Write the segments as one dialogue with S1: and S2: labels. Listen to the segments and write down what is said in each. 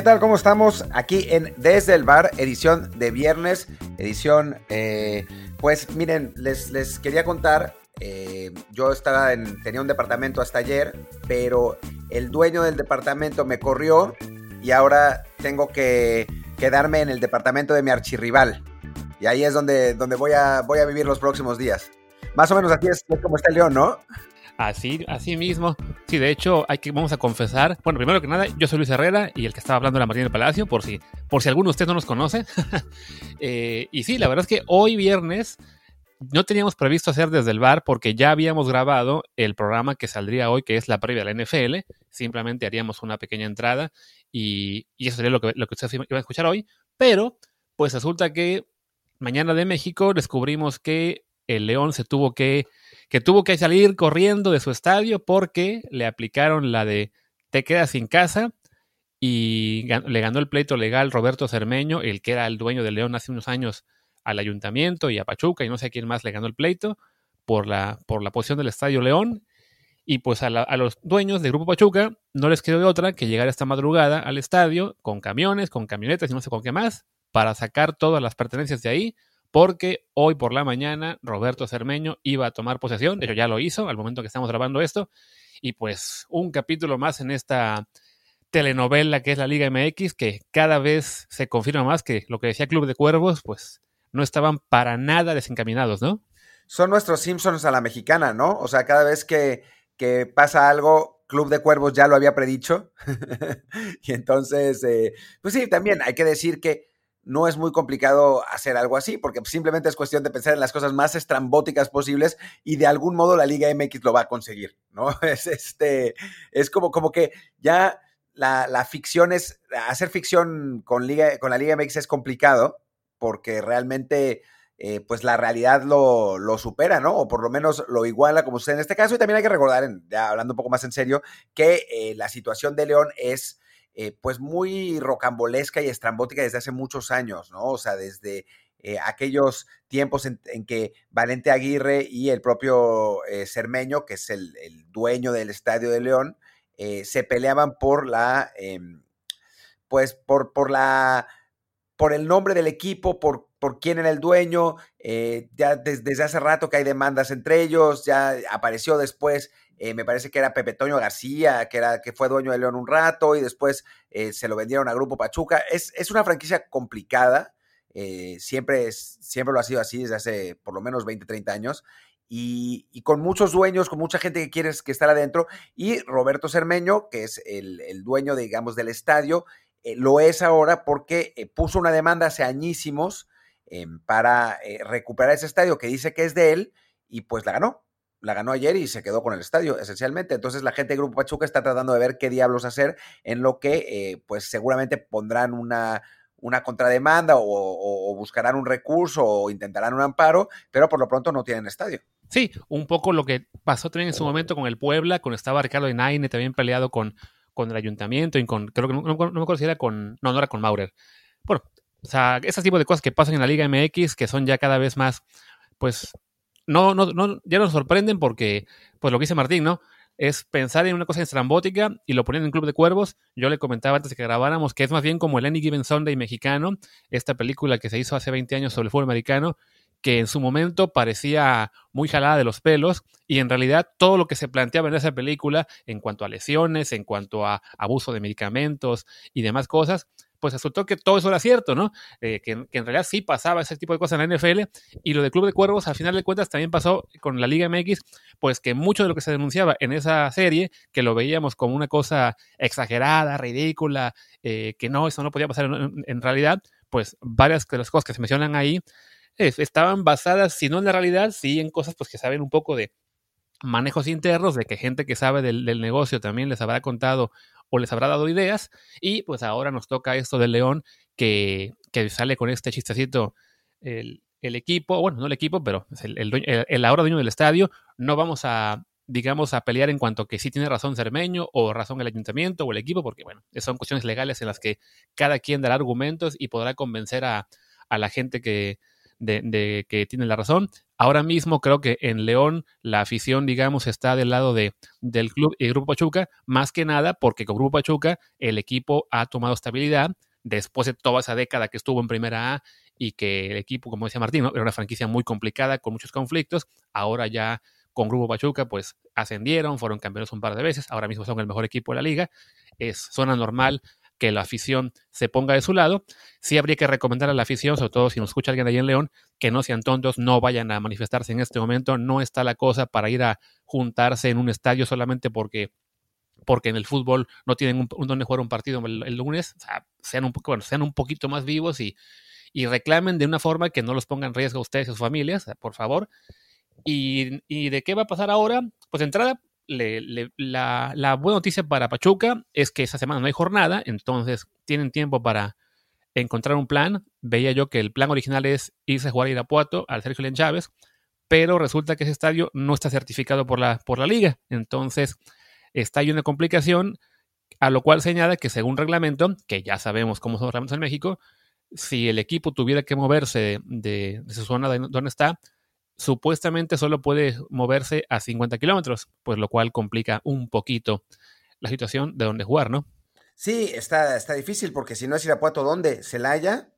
S1: ¿qué tal? ¿Cómo estamos? Aquí en Desde el Bar, edición de viernes, edición, eh, pues miren, les, les quería contar, eh, yo estaba en, tenía un departamento hasta ayer, pero el dueño del departamento me corrió y ahora tengo que quedarme en el departamento de mi archirrival. Y ahí es donde, donde voy, a, voy a vivir los próximos días. Más o menos así es, como está el león, ¿no?
S2: Así, así mismo. Sí, de hecho, hay que, vamos a confesar. Bueno, primero que nada, yo soy Luis Herrera y el que estaba hablando era Martín del Palacio, por si, por si alguno de ustedes no nos conoce. Eh, y sí, la verdad es que hoy viernes no teníamos previsto hacer desde el bar porque ya habíamos grabado el programa que saldría hoy, que es la previa de la NFL. Simplemente haríamos una pequeña entrada y, eso sería lo que, lo que ustedes iban a escuchar hoy. Pero, pues resulta que mañana de México descubrimos que el León se tuvo que, que tuvo que salir corriendo de su estadio porque le aplicaron la de te quedas sin casa y le ganó el pleito legal Roberto Cermeño, el que era el dueño del León hace unos años al ayuntamiento y a Pachuca y no sé quién más le ganó el pleito por la, por la posición del Estadio León. Y pues a, a, los dueños del Grupo Pachuca no les quedó de otra que llegar esta madrugada al estadio con camiones, con camionetas y no sé con qué más, para sacar todas las pertenencias de ahí, porque hoy por la mañana Roberto Cermeño iba a tomar posesión, de hecho ya lo hizo al momento que estamos grabando esto, y pues un capítulo más en esta telenovela que es la Liga MX, que cada vez se confirma más que lo que decía Club de Cuervos, pues no estaban para nada desencaminados, ¿no?
S1: Son nuestros Simpsons a la mexicana, ¿no? O sea, cada vez que, pasa algo, Club de Cuervos ya lo había predicho. y entonces, eh, pues sí, también hay que decir que no es muy complicado hacer algo así, porque simplemente es cuestión de pensar en las cosas más estrambóticas posibles y de algún modo la Liga MX lo va a conseguir, ¿no? Es, este, es como, como que ya la, la ficción es, hacer ficción con, Liga, con la Liga MX es complicado, porque realmente eh, pues la realidad lo, lo, supera, ¿no? O por lo menos lo iguala como usted en este caso. Y también hay que recordar, ya hablando un poco más en serio, que eh, la situación de León es eh, pues muy rocambolesca y estrambótica desde hace muchos años, ¿no? O sea, desde aquellos tiempos en, que Valente Aguirre y el propio Cermeño, que es el, dueño del Estadio de León, se peleaban por la, em, pues por, por la por el nombre del equipo, por, por quién era el dueño, eh, ya desde hace rato que hay demandas entre ellos, ya apareció después, eh, me parece que era Pepe Toño García, que, era, que fue dueño de León un rato y después eh, se lo vendieron a Grupo Pachuca. Es, es una franquicia complicada, siempre, es, siempre lo ha sido así desde hace por lo menos 20, 30 años. Y, con muchos dueños, con mucha gente que quiere que estar adentro, y Roberto Cermeño, que es el, el dueño, digamos, del estadio, eh, lo es ahora porque eh, puso una demanda hace añísimos em, para eh, recuperar ese estadio que dice que es de él y pues la ganó. La ganó ayer y se quedó con el estadio, esencialmente. Entonces la gente de Grupo Pachuca está tratando de ver qué diablos hacer, en lo que pues seguramente pondrán una, una contrademanda o, buscarán un recurso o intentarán un amparo, pero por lo pronto no tienen estadio.
S2: Sí, un poco lo que pasó también en su momento con el Puebla, cuando estaba Ricardo Inaine también peleado con, con el ayuntamiento y con, creo que no, no, me acuerdo si era con, no, no era con Maurer. Bueno, o sea, ese tipo de cosas que pasan en la Liga MX que son ya cada vez más, pues, no, no, no, ya nos sorprenden porque, pues lo que dice Martín, ¿no? Es pensar en una cosa estrambótica y lo ponen en Club de Cuervos. Yo le comentaba antes de que grabáramos que es más bien como el Any Given Sunday mexicano, esta película que se hizo hace 20 años sobre el fútbol americano, que en su momento parecía muy jalada de los pelos y en realidad todo lo que se planteaba en esa película en cuanto a lesiones, en cuanto a abuso de medicamentos y demás cosas, pues resultó que todo eso era cierto, ¿no? Eh, que, en realidad sí pasaba ese tipo de cosas en la NFL y lo de Club de Cuervos al final de cuentas también pasó con la Liga MX, pues que mucho de lo que se denunciaba en esa serie, que lo veíamos como una cosa exagerada, ridícula, eh, que no, eso no podía pasar en, en realidad, pues varias de las cosas que se mencionan ahí estaban basadas, si no en la realidad, sí en cosas pues que saben un poco de manejos internos, de que gente que sabe del, negocio también les habrá contado o les habrá dado ideas. Y pues ahora nos toca esto del León que, que sale con este chistecito el, el, equipo, bueno, no el equipo, pero el, el, el, ahora dueño del estadio. No vamos a, digamos, a pelear en cuanto que sí tiene razón Cermeño o razón el ayuntamiento o el equipo, porque bueno, son cuestiones legales en las que cada quien dará argumentos y podrá convencer a, a la gente que, de, que tiene la razón. Ahora mismo creo que en León la afición, digamos, está del lado de, del club y Grupo Pachuca, más que nada porque con Grupo Pachuca el equipo ha tomado estabilidad después de toda esa década que estuvo en Primera A y que el equipo, como decía Martín, era una franquicia muy complicada con muchos conflictos. Ahora ya con Grupo Pachuca, pues ascendieron, fueron campeones un par de veces, ahora mismo son el mejor equipo de la liga. Es zona normal que la afición se ponga de su lado. Sí habría que recomendar a la afición, sobre todo si nos escucha alguien ahí en León, que no sean tontos, no vayan a manifestarse en este momento. No está la cosa para ir a juntarse en un estadio solamente porque porque en el fútbol no tienen un, donde jugar un partido el, lunes, o sea, sean un, bueno, sean un poquito más vivos y, y reclamen de una forma que no los ponga en riesgo a ustedes y sus familias, por favor. ¿Y, de qué va a pasar ahora? Pues entrada, la, buena noticia para Pachuca es que esa semana no hay jornada, entonces tienen tiempo para encontrar un plan. Veía yo que el plan original es irse a jugar a Irapuato al Sergio Len Chávez, pero resulta que ese estadio no está certificado por la, por la liga. Entonces está ahí una complicación, a lo cual señala que según reglamento, que ya sabemos cómo son los reglamentos en México, si el equipo tuviera que moverse de, de su zona donde está, supuestamente solo puede moverse a 50 kilómetros, pues lo cual complica un poquito la situación de dónde jugar, ¿no?
S1: Sí, está, está difícil porque si no es Irapuato, ¿dónde? ¿Celaya?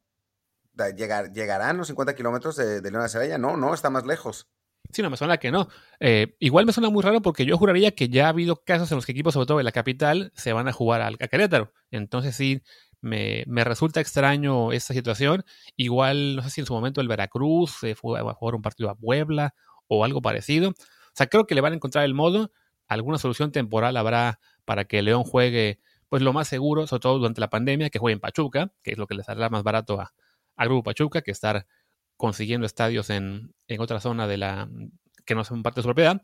S1: ¿Llegar, ¿Llegarán los 50 kilómetros de, de León a Celaya? No, no, está más lejos.
S2: Sí, no, me suena que no. Eh, igual me suena muy raro porque yo juraría que ya ha habido casos en los que equipos, sobre todo de la capital, se van a jugar al, a Querétaro. Entonces sí, me, resulta extraño esta situación. Igual, no sé si en su momento el Veracruz se fue a jugar un partido a Puebla o algo parecido. O sea, creo que le van a encontrar el modo. Alguna solución temporal habrá para que León juegue, pues lo más seguro, sobre todo durante la pandemia, que juegue en Pachuca, que es lo que les saldrá más barato a, al Grupo Pachuca que estar consiguiendo estadios en, en otra zona de la que no son parte de su propiedad.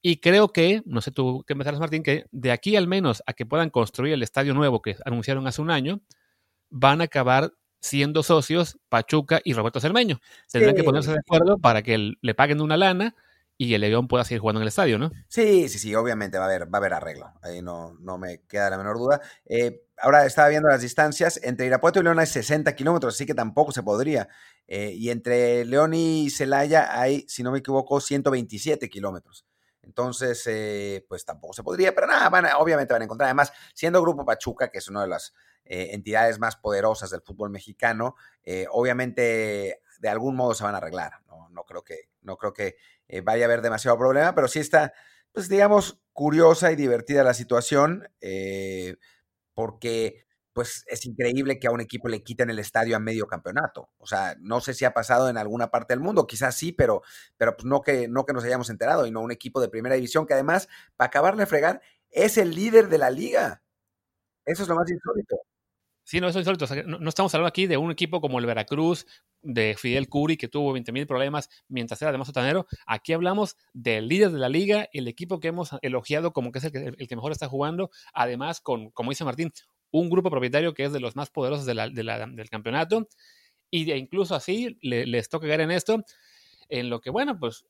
S2: Y creo que, no sé tú qué me sabes, Martín, que de aquí al menos a que puedan construir el estadio nuevo que anunciaron hace un año, van a acabar siendo socios Pachuca y Roberto Cermeño. Tendrán que ponerse de acuerdo para que le paguen una lana y el León pueda seguir jugando en el estadio, ¿no?
S1: Sí, sí, sí, obviamente va a haber, va a haber arreglo. Ahí no, no me queda la menor duda. Eh, ahora estaba viendo las distancias. Entre Irapuato y León hay 60 kilómetros, así que tampoco se podría. Eh, y entre León y Celaya hay, si no me equivoco, 127 kilómetros. Entonces, eh, pues tampoco se podría, pero nada, van obviamente van a encontrar. Además, siendo Grupo Pachuca, que es una de las eh, entidades más poderosas del fútbol mexicano, eh, obviamente de algún modo se van a arreglar. No, no creo que, no creo que vaya a haber demasiado problema, pero sí está, pues digamos, curiosa y divertida la situación, porque pues es increíble que a un equipo le quiten el estadio a medio campeonato. O sea, no sé si ha pasado en alguna parte del mundo, quizás sí, pero, pero pues no, que, no que nos hayamos enterado, y no un equipo de primera división que además, para acabarle de fregar, es el líder de la liga. Eso es lo más insólito.
S2: Sí, no, eso es insólito. no, estamos hablando aquí de un equipo como el Veracruz, de Fidel Curi, que tuvo 20 mil problemas mientras era además sotanero. Aquí hablamos del líder de la liga, el equipo que hemos elogiado como que es el que, el que mejor está jugando, además con, como dice Martín, un grupo propietario que es de los más poderosos del campeonato. Y incluso así les toca caer en esto, en lo que, bueno, pues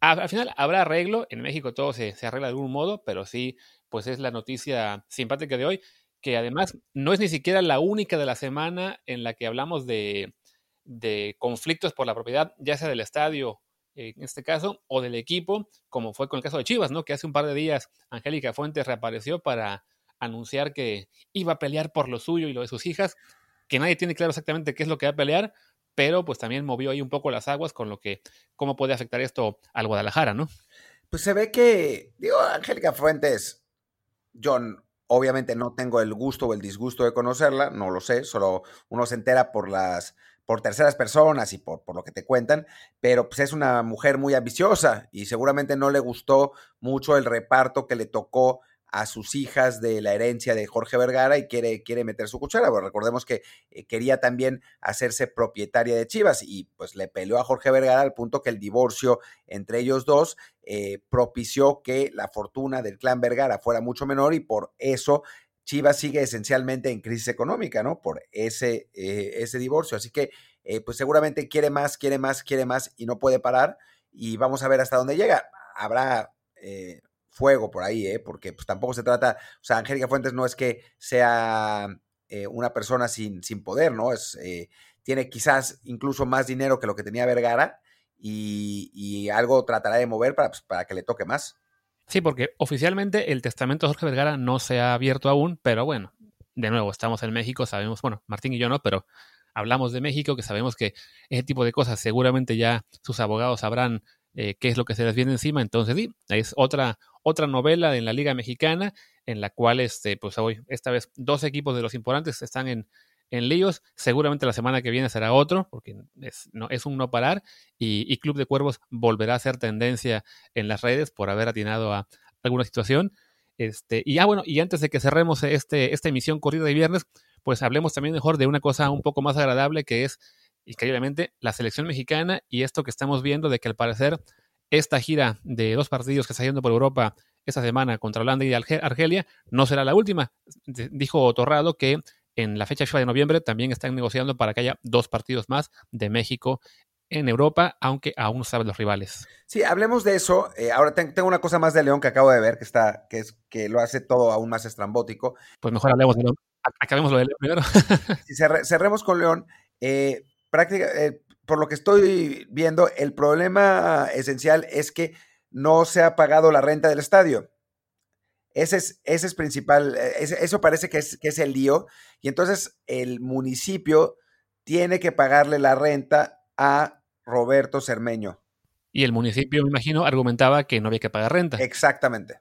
S2: al final habrá arreglo. En México todo se, arregla de algún modo, pero sí, pues es la noticia simpática de hoy, que además no es ni siquiera la única de la semana en la que hablamos de, de conflictos por la propiedad, ya sea del estadio en este caso, o del equipo, como fue con el caso de Chivas, ¿no? Que hace un par de días Angélica Fuentes reapareció para anunciar que iba a pelear por lo suyo y lo de sus hijas, que nadie tiene claro exactamente qué es lo que va a pelear, pero pues también movió ahí un poco las aguas con lo que, cómo puede afectar esto al Guadalajara, ¿no?
S1: Pues se ve que, digo, Angélica Fuentes, John, obviamente no tengo el gusto o el disgusto de conocerla, no lo sé, solo uno se entera por las por terceras personas y por, por lo que te cuentan, pero pues es una mujer muy ambiciosa y seguramente no le gustó mucho el reparto que le tocó a sus hijas de la herencia de Jorge Vergara y quiere, quiere meter su cuchara. Recordemos que eh, quería también hacerse propietaria de Chivas y pues le peleó a Jorge Vergara al punto que el divorcio entre ellos dos eh, propició que la fortuna del clan Vergara fuera mucho menor y por eso Chivas sigue esencialmente en crisis económica, ¿no? Por ese, eh, ese divorcio. Así que pues seguramente quiere más, quiere más, quiere más y no puede parar y vamos a ver hasta dónde llega. Habrá fuego por ahí, ¿eh? porque pues, tampoco se trata, o sea, Angélica Fuentes no es que sea eh, una persona sin, sin poder, ¿no? Es, eh, tiene quizás incluso más dinero que lo que tenía Vergara y, algo tratará de mover para, pues, para que le toque más.
S2: Sí, porque oficialmente el testamento de Jorge Vergara no se ha abierto aún, pero bueno, de nuevo, estamos en México, sabemos, bueno, Martín y yo no, pero hablamos de México, que sabemos que ese tipo de cosas seguramente ya sus abogados sabrán eh, qué es lo que se les viene encima. Entonces, sí, es otra, otra novela en la Liga Mexicana en la cual, este, pues hoy, esta vez, dos equipos de los importantes están en, en líos. Seguramente la semana que viene será otro, porque es, no, es un no parar. Y, Club de Cuervos volverá a ser tendencia en las redes por haber atinado a alguna situación. Este, y ah, bueno, y antes de que cerremos este, esta emisión corrida de viernes, pues hablemos también mejor de una cosa un poco más agradable que es, increíblemente, la selección mexicana y esto que estamos viendo de que al parecer esta gira de dos partidos que está yendo por Europa esta semana contra Holanda y Argelia no será la última. Dijo Torrado que en la fecha FIFA de noviembre también están negociando para que haya dos partidos más de México en Europa, aunque aún no saben los rivales.
S1: Sí, hablemos de eso. Eh, ahora tengo una cosa más de León que acabo de ver, que está, que es que lo hace todo aún más estrambótico.
S2: Pues mejor hablemos de León. Acabemos lo de León primero.
S1: si cerremos con León. Eh, eh, por lo que estoy viendo, el problema esencial es que no se ha pagado la renta del estadio. Ese es, ese es principal, eh, eso parece que es, que es el lío. Y entonces el municipio tiene que pagarle la renta a Roberto Cermeño.
S2: Y el municipio, me imagino, argumentaba que no había que pagar renta.
S1: Exactamente.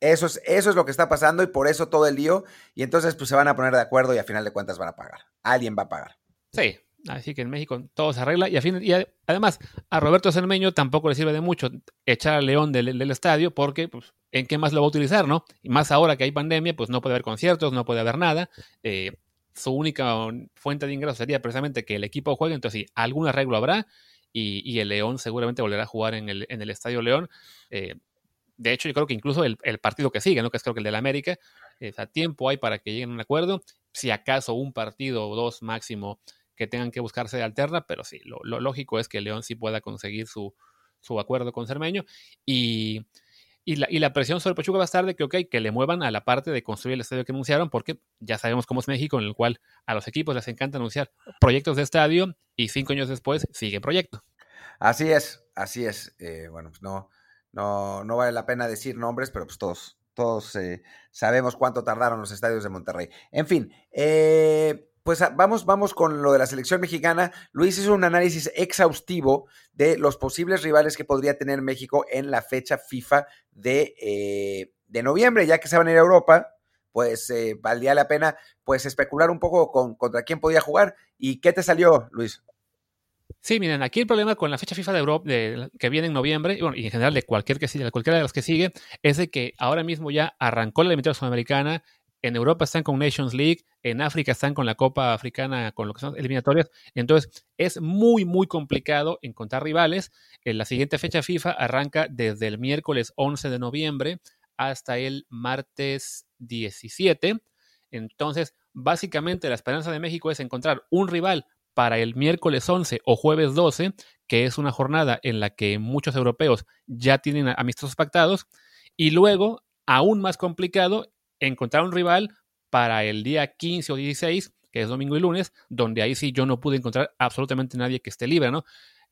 S1: Eso es, eso es lo que está pasando y por eso todo el lío. Y entonces pues se van a poner de acuerdo y a final de cuentas van a pagar. Alguien va a pagar.
S2: Sí, Así que en México todo se arregla. Y, a y además, a Roberto Cermeño tampoco le sirve de mucho echar al León del, estadio, porque pues, ¿en qué más lo va a utilizar, no? Y más ahora que hay pandemia, pues no puede haber conciertos, no puede haber nada. Eh, su única fuente de ingresos sería precisamente que el equipo juegue. Entonces, sí, algún arreglo habrá. Y, el León seguramente volverá a jugar en el, en el Estadio León. Eh, de hecho, yo creo que incluso el, partido que sigue, ¿no? que es creo que el del América, a tiempo hay para que lleguen a un acuerdo. Si acaso un partido o dos máximo que tengan que buscarse de alterna, pero sí, lo, lógico es que León sí pueda conseguir su, su acuerdo con Cermeño y, y, la, y, la, presión sobre Pachuca va a estar de que, ok, que le muevan a la parte de construir el estadio que anunciaron, porque ya sabemos cómo es México, en el cual a los equipos les encanta anunciar proyectos de estadio y cinco años después sigue proyecto.
S1: Así es, así es. Eh, bueno, pues no, no, no vale la pena decir nombres, pero pues todos, todos eh, sabemos cuánto tardaron los estadios de Monterrey. En fin, eh, pues ah, vamos, vamos con lo de la selección mexicana. Luis hizo un análisis exhaustivo de los posibles rivales que podría tener México en la fecha FIFA de, eh, de noviembre, ya que se van a ir a Europa. Pues eh, valdría la pena pues especular un poco con, contra quién podía jugar. ¿Y qué te salió, Luis?
S2: Sí, miren, aquí el problema con la fecha FIFA de Europa de, que viene en noviembre, y, en general de cualquier que siga, cualquiera de las que sigue, es de que ahora mismo ya arrancó la eliminatoria sudamericana, en Europa están con Nations League, en África están con la Copa Africana, con lo que son eliminatorias. Entonces, es muy, muy complicado encontrar rivales. En la siguiente fecha FIFA arranca desde el miércoles 11 de noviembre hasta el martes 17. Entonces, básicamente la esperanza de México es encontrar un rival para el miércoles 11 o jueves 12, que es una jornada en la que muchos europeos ya tienen amistosos pactados, y luego, aún más complicado, encontrar un rival para el día 15 o 16, que es domingo y lunes, donde ahí sí yo no pude encontrar absolutamente nadie que esté libre, ¿no?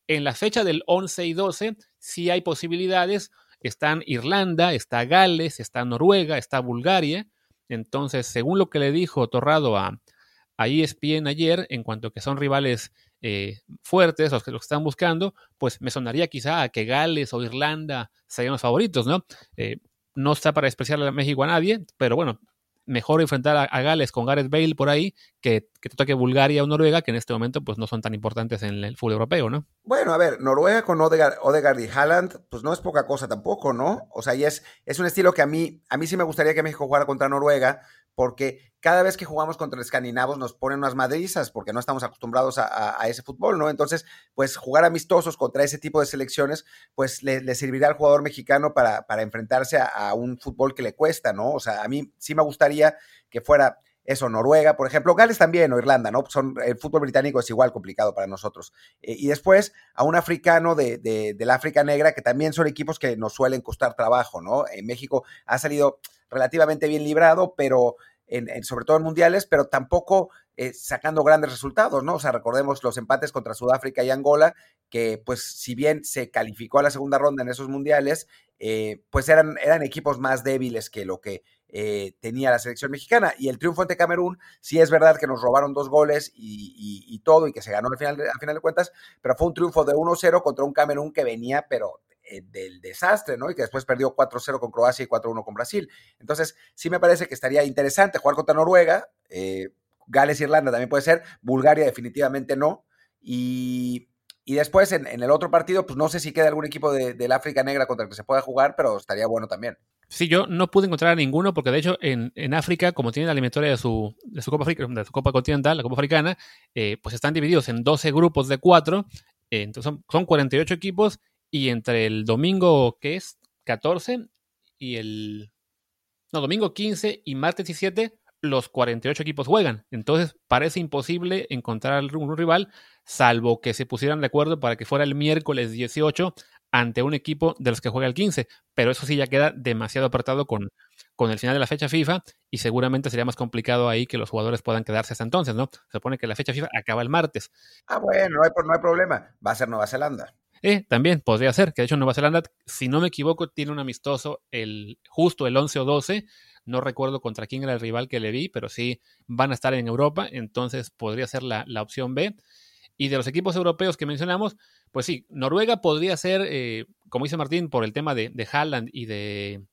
S2: En la fecha del 11 y 12 sí hay posibilidades. Están Irlanda, está Gales, está Noruega, está Bulgaria. Entonces, según lo que le dijo Torrado a, a ESPN ayer, en cuanto a que son rivales eh, fuertes, los que, los están buscando, pues me sonaría quizá a que Gales o Irlanda serían los favoritos, ¿no? Eh, no está para despreciar a México a nadie, pero bueno, mejor enfrentar a, Gales con Gareth Bale por ahí que, que te toque Bulgaria o Noruega, que en este momento pues no son tan importantes en el fútbol europeo, ¿no?
S1: Bueno, a ver, Noruega con Odegaard, y Haaland, pues no es poca cosa tampoco, ¿no? O sea, y es, es un estilo que a mí, a mí sí me gustaría que México jugara contra Noruega, porque cada vez que jugamos contra escandinavos nos ponen unas madrizas porque no estamos acostumbrados a, ese fútbol, ¿no? Entonces, pues jugar amistosos contra ese tipo de selecciones, pues le, servirá al jugador mexicano para, para enfrentarse a, un fútbol que le cuesta, ¿no? O sea, a mí sí me gustaría que fuera eso, Noruega, por ejemplo, Gales también o Irlanda, ¿no? Son, el fútbol británico es igual complicado para nosotros. Eh, y después a un africano de, de, del África Negra, que también son equipos que nos suelen costar trabajo, ¿no? En México ha salido relativamente bien librado, pero sobre todo en mundiales, pero tampoco eh, sacando grandes resultados, ¿no? O sea, recordemos los empates contra Sudáfrica y Angola, que pues si bien se calificó a la segunda ronda en esos mundiales, eh, pues eran, eran equipos más débiles que lo que eh, tenía la selección mexicana. Y el triunfo ante Camerún, sí es verdad que nos robaron dos goles y, todo, y que se ganó al final, al final de cuentas, pero fue un triunfo de 1-0 contra un Camerún que venía, pero del desastre, ¿no? Y que después perdió 4-0 con Croacia y 4-1 con Brasil. Entonces, sí me parece que estaría interesante jugar contra Noruega, eh, Gales, Irlanda también puede ser, Bulgaria definitivamente no. Y, después en, el otro partido, pues no sé si queda algún equipo de, del África Negra contra el que se pueda jugar, pero estaría bueno también.
S2: Sí, yo no pude encontrar a ninguno porque de hecho en, África, como tienen la eliminatoria de su, de su, Copa de su Copa Continental, la Copa Africana, eh, pues están divididos en 12 grupos de 4, eh, entonces son, son 48 equipos y entre el domingo, que es 14, y el... No, domingo 15 y martes 17 los 48 equipos juegan. Entonces parece imposible encontrar un rival, salvo que se pusieran de acuerdo para que fuera el miércoles 18 ante un equipo de los que juega el 15. Pero eso sí ya queda demasiado apartado con, con el final de la fecha FIFA y seguramente sería más complicado ahí que los jugadores puedan quedarse hasta entonces, ¿no? Se supone que la fecha FIFA acaba el martes.
S1: Ah, bueno, no hay, no hay problema. Va a ser Nueva Zelanda.
S2: Eh, también podría ser, que de hecho Nueva Zelanda, si no me equivoco, tiene un amistoso el, justo el 11 o 12 no recuerdo contra quién era el rival que le vi, pero sí van a estar en Europa, entonces podría ser la, opción B. Y de los equipos europeos que mencionamos, pues sí, Noruega podría ser, eh, como dice Martín, por el tema de, de Haaland y de,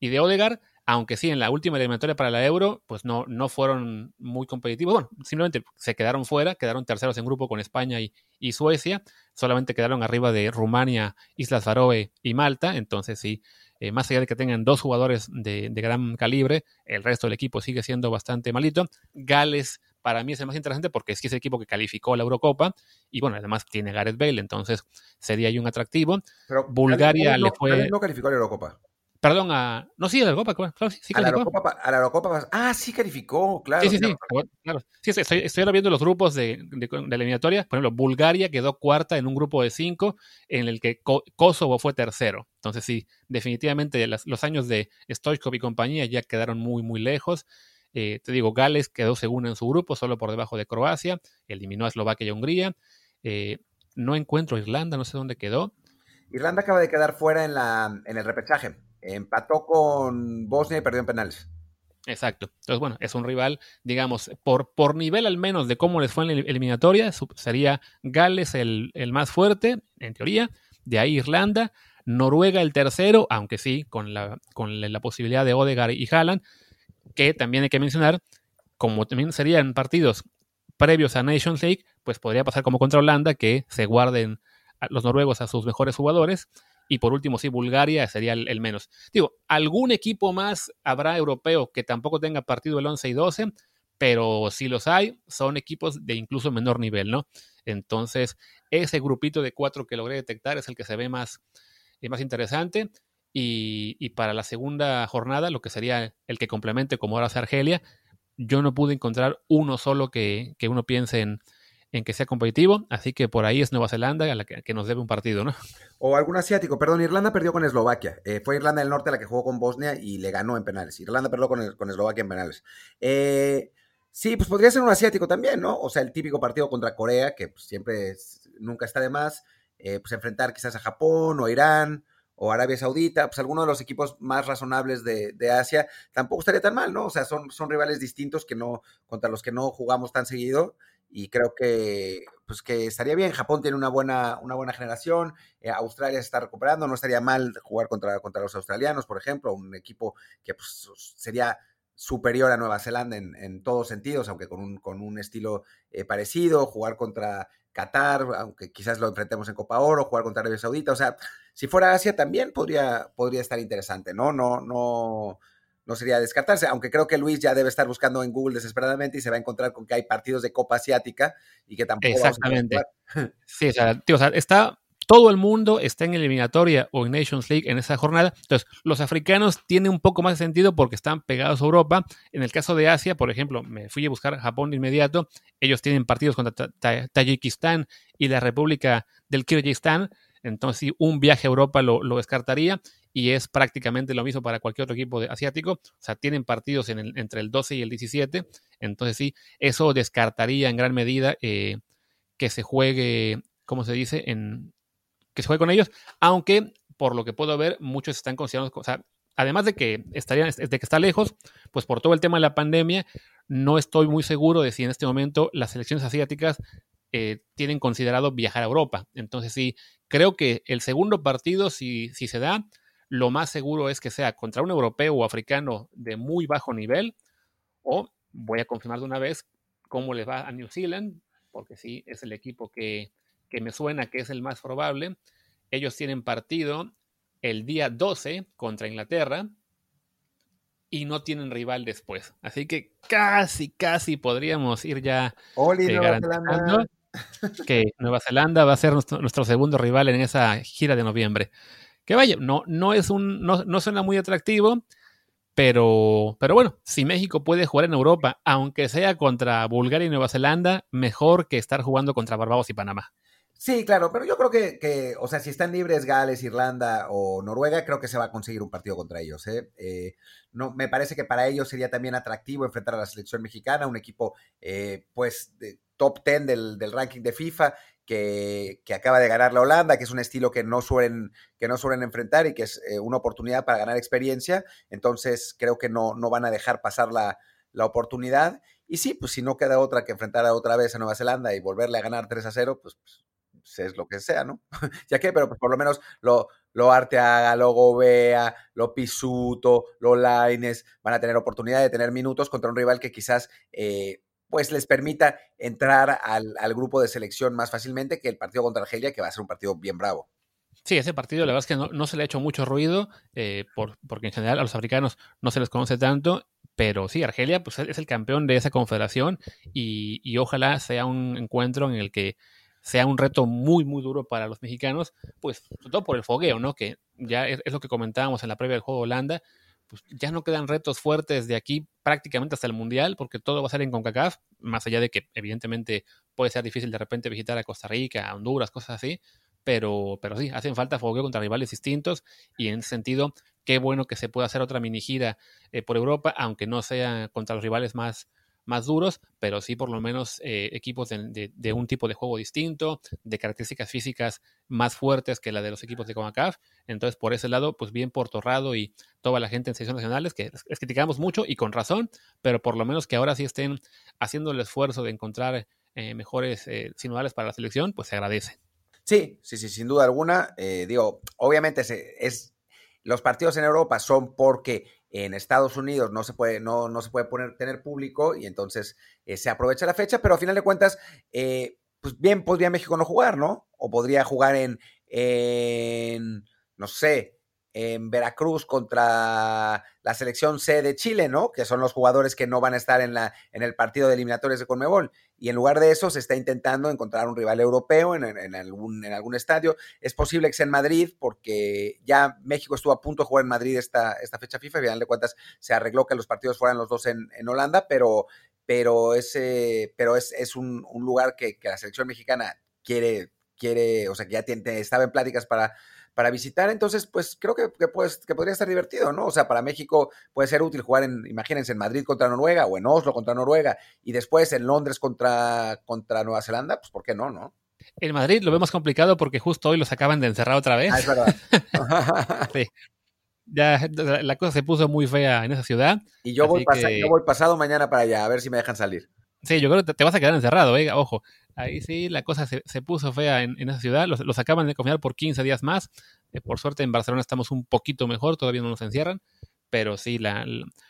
S2: y de Odegaard, aunque sí, en la última eliminatoria para la Euro, pues no, no fueron muy competitivos. Bueno, simplemente se quedaron fuera, quedaron terceros en grupo con España y, y Suecia, solamente quedaron arriba de Rumania, Islas Faroe y Malta, entonces sí, eh, más allá de que tengan dos jugadores de, gran calibre, el resto del equipo sigue siendo bastante malito. Gales para mí es el más interesante porque es que es el equipo que calificó la Eurocopa y bueno, además tiene Gareth Bale, entonces sería ahí un atractivo. Pero Bulgaria le fue...
S1: no calificó la Eurocopa.
S2: Perdón, a. No, sí, a la Eurocopa, claro. Sí, sí
S1: a, la Eurocopa, a la Eurocopa. Ah, sí calificó, claro.
S2: Sí, sí, sí. Claro. Sí, estoy, estoy ahora viendo los grupos de, de, de, eliminatoria. Por ejemplo, Bulgaria quedó cuarta en un grupo de cinco, en el que Kosovo fue tercero. Entonces, sí, definitivamente los años de Stoichkov y compañía ya quedaron muy, muy lejos. Eh, te digo, Gales quedó segundo en su grupo, solo por debajo de Croacia. Eliminó a Eslovaquia y Hungría. Eh, no encuentro Irlanda, no sé dónde quedó.
S1: Irlanda acaba de quedar fuera en, la, en el repechaje. Empató con Bosnia y perdió en penales.
S2: Exacto. Entonces, bueno, es un rival, digamos, por, por nivel al menos de cómo les fue en la eliminatoria, sería Gales el, más fuerte, en teoría, de ahí Irlanda, Noruega el tercero, aunque sí, con la, con la posibilidad de Odegaard y Haaland, que también hay que mencionar, como también serían partidos previos a Nations League, pues podría pasar como contra Holanda, que se guarden los noruegos a sus mejores jugadores y por último, sí, Bulgaria sería el, menos. Digo, algún equipo más habrá europeo que tampoco tenga partido el 11 y 12, pero si los hay, son equipos de incluso menor nivel, ¿no? Entonces, ese grupito de cuatro que logré detectar es el que se ve más, eh, más interesante. Y, para la segunda jornada, lo que sería el que complemente como ahora hace Argelia, yo no pude encontrar uno solo que, que uno piense en, en que sea competitivo, así que por ahí es Nueva Zelanda a la que, nos debe un partido, ¿no?
S1: O algún asiático, perdón, Irlanda perdió con Eslovaquia, eh, fue Irlanda del Norte la que jugó con Bosnia y le ganó en penales, Irlanda perdió con, con Eslovaquia en penales. Eh, sí, pues podría ser un asiático también, ¿no? O sea, el típico partido contra Corea, que pues, siempre nunca está de más, eh, pues enfrentar quizás a Japón o Irán o Arabia Saudita, pues alguno de los equipos más razonables de, de, Asia, tampoco estaría tan mal, ¿no? O sea, son, son rivales distintos que no, contra los que no jugamos tan seguido y creo que pues que estaría bien. Japón tiene una buena, una buena generación, eh, Australia se está recuperando, no estaría mal jugar contra, contra los australianos, por ejemplo, un equipo que pues, sería superior a Nueva Zelanda en, en todos sentidos, aunque con un, con un estilo eh, parecido, jugar contra Qatar, aunque quizás lo enfrentemos en Copa Oro, jugar contra Arabia Saudita, o sea, si fuera Asia también podría, podría estar interesante, ¿no? No, no, no sería descartarse, aunque creo que Luis ya debe estar buscando en Google desesperadamente y se va a encontrar con que hay partidos de Copa Asiática y que tampoco
S2: Exactamente. sí, o sea, tío, o sea, está todo el mundo está en eliminatoria o en Nations League en esa jornada. Entonces, los africanos tienen un poco más de sentido porque están pegados a Europa. En el caso de Asia, por ejemplo, me fui a buscar Japón de inmediato. Ellos tienen partidos contra Tayikistán y la República del Kirguistán. Entonces, sí, un viaje a Europa lo, descartaría. y es prácticamente lo mismo para cualquier otro equipo de asiático. O sea, tienen partidos entre el 12 y el 17. Entonces sí, eso descartaría en gran medida eh, que se juegue, ¿cómo se dice? Que se juegue con ellos, aunque por lo que puedo ver, muchos están considerando, o sea, además de que, estaría, de que está lejos, pues por todo el tema de la pandemia, no estoy muy seguro de si en este momento las selecciones asiáticas eh, tienen considerado viajar a Europa. Entonces sí, creo que el segundo partido, si, si se da, lo más seguro es que sea contra un europeo o africano de muy bajo nivel, o voy a confirmar de una vez cómo les va a New Zealand, porque sí, es el equipo que, que me suena que es el más probable. Ellos tienen partido el día 12 contra Inglaterra y no tienen rival después. Así que casi, casi podríamos ir ya
S1: Oli, eh, Nueva
S2: que Nueva Zelanda va a ser nuestro, segundo rival en esa gira de noviembre. Que vaya, no, no es un, no, no suena muy atractivo, pero, pero bueno, si México puede jugar en Europa, aunque sea contra Bulgaria y Nueva Zelanda, mejor que estar jugando contra Barbados y Panamá.
S1: Sí, claro, pero yo creo que, o sea, si están libres Gales, Irlanda o Noruega, creo que se va a conseguir un partido contra ellos. ¿eh? Eh, no, me parece que para ellos sería también atractivo enfrentar a la selección mexicana, un equipo, eh, pues, de top 10 del, ranking de FIFA, que, acaba de ganar la Holanda, que es un estilo que no suelen, que no suelen enfrentar y que es una oportunidad para ganar experiencia. Entonces, creo que no, no van a dejar pasar la, la oportunidad. Y sí, pues si no queda otra que enfrentar otra vez a Nueva Zelanda y volverle a ganar 3 a 0, pues, pues es lo que sea, ¿no? ya que, pero pues, por lo menos lo, lo Arteaga, lo Gobea, lo Pisuto, lo Laines van a tener oportunidad de tener minutos contra un rival que quizás eh, pues les permita entrar al, grupo de selección más fácilmente que el partido contra Argelia, que va a ser un partido bien bravo.
S2: Sí, ese partido la verdad es que no, se le ha hecho mucho ruido, eh, por, porque en general a los africanos no se les conoce tanto, pero sí, Argelia pues, es el campeón de esa confederación y, y ojalá sea un encuentro en el que sea un reto muy, muy duro para los mexicanos, pues sobre todo por el fogueo, ¿no? Que ya es, lo que comentábamos en la previa del juego de Holanda, pues ya no quedan retos fuertes de aquí prácticamente hasta el Mundial, porque todo va a ser en CONCACAF, más allá de que evidentemente puede ser difícil de repente visitar a Costa Rica, a Honduras, cosas así, pero, pero sí, hacen falta fogueo contra rivales distintos y en ese sentido, qué bueno que se pueda hacer otra mini gira eh, por Europa, aunque no sea contra los rivales más, más duros, pero sí por lo menos eh, equipos de, un tipo de juego distinto, de características físicas más fuertes que la de los equipos de CONCACAF. Entonces, por ese lado, pues bien por Torrado y toda la gente en selecciones nacionales, que les criticamos mucho y con razón, pero por lo menos que ahora sí estén haciendo el esfuerzo de encontrar eh, mejores eh, sinodales para la selección, pues se agradece.
S1: Sí, sí, sí, sin duda alguna. digo, obviamente es, los partidos en Europa son porque en Estados Unidos no se puede, no, no se puede poner, tener público y entonces eh, se aprovecha la fecha, pero a final de cuentas, eh, pues bien podría México no jugar, ¿no? O podría jugar en, en no sé, en Veracruz contra la selección C de Chile, ¿no? Que son los jugadores que no van a estar en, la, en el partido de eliminatorios de Conmebol. Y en lugar de eso se está intentando encontrar un rival europeo en, algún, en algún estadio. Es posible que sea en Madrid porque ya México estuvo a punto de jugar en Madrid esta, esta fecha FIFA. Y al final de cuentas se arregló que los partidos fueran los dos en, Holanda, pero, pero, ese, pero es, es un, lugar que, que, la selección mexicana quiere, quiere, o sea, que ya tiene, estaba en pláticas para para visitar. Entonces, pues creo que, que, pues, que podría estar divertido, ¿no? O sea, para México puede ser útil jugar en, imagínense, en Madrid contra Noruega o en Oslo contra Noruega y después en Londres contra, contra Nueva Zelanda, pues ¿por qué no, no?
S2: En Madrid lo vemos complicado porque justo hoy los acaban de encerrar otra vez.
S1: Ah, es verdad.
S2: sí. Ya la cosa se puso muy fea en esa ciudad.
S1: Y yo voy, yo voy pasado mañana para allá, a ver si me dejan salir.
S2: Sí, yo creo que te vas a quedar encerrado, eh, ojo. Ahí sí, la cosa se, puso fea en, esa ciudad. Los, acaban de confinar por 15 días más. Eh, por suerte en Barcelona estamos un poquito mejor, todavía no nos encierran. Pero sí, la,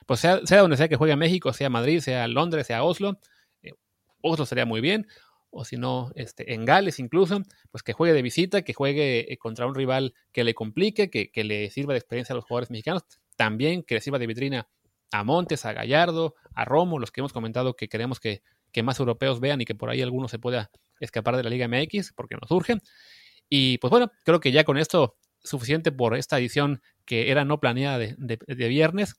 S2: pues sea, sea, donde sea que juegue México, sea Madrid, sea Londres, sea Oslo, eh, Oslo sería muy bien. O si no, este, en Gales incluso, pues que juegue de visita, que juegue eh, contra un rival que le complique, que, que le sirva de experiencia a los jugadores mexicanos. También que le sirva de vitrina a Montes, a Gallardo, a Romo, los que hemos comentado que queremos que, más europeos vean y que por ahí alguno se pueda escapar de la Liga MX, porque nos urge. Y pues bueno, creo que ya con esto suficiente por esta edición que era no planeada de, viernes.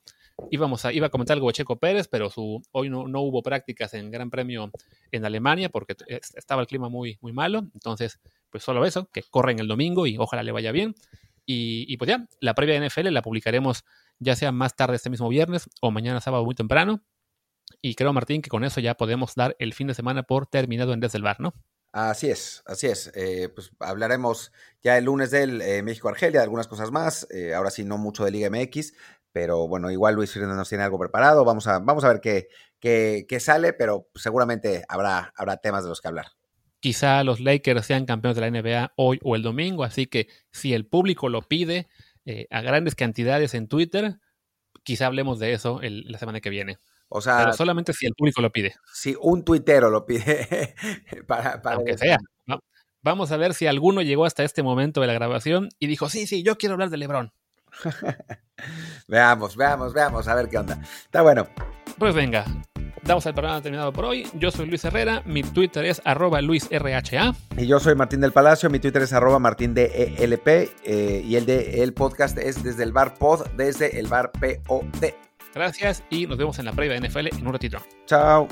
S2: Íbamos iba a comentar algo de Checo Pérez, pero su, hoy no, no, hubo prácticas en Gran Premio en Alemania porque estaba el clima muy, muy malo. Entonces, pues solo eso, que corren el domingo y ojalá le vaya bien. Y, pues ya, la previa de NFL la publicaremos ya sea más tarde este mismo viernes o mañana sábado muy temprano. Y creo, Martín, que con eso ya podemos dar el fin de semana por terminado en Desde el Bar, ¿no?
S1: Así es, así es. Eh, pues hablaremos ya el lunes del eh, México-Argelia, de algunas cosas más. Eh, ahora sí, no mucho de Liga MX, pero bueno, igual Luis Fernández nos tiene algo preparado. Vamos a, vamos a ver qué, qué, sale, pero seguramente habrá, habrá temas de los que hablar.
S2: Quizá los Lakers sean campeones de la NBA hoy o el domingo, así que si el público lo pide a grandes cantidades en Twitter, quizá hablemos de eso la semana que viene. O sea, Pero solamente si el público lo pide.
S1: Si un tuitero lo pide.
S2: para, Aunque sea. Vamos a ver si alguno llegó hasta este momento de la grabación y dijo, sí, sí, yo quiero hablar de Lebron.
S1: veamos, veamos, veamos, a ver qué onda. Está bueno.
S2: Pues venga, damos el programa terminado por hoy. Yo soy Luis Herrera, mi Twitter es arroba luisrha.
S1: Y yo soy Martín del Palacio, mi Twitter es arroba martindelp eh, y el de el podcast es desde el bar pod, desde el bar POD.
S2: Gracias y nos vemos en la previa de NFL en un ratito.
S1: Chao.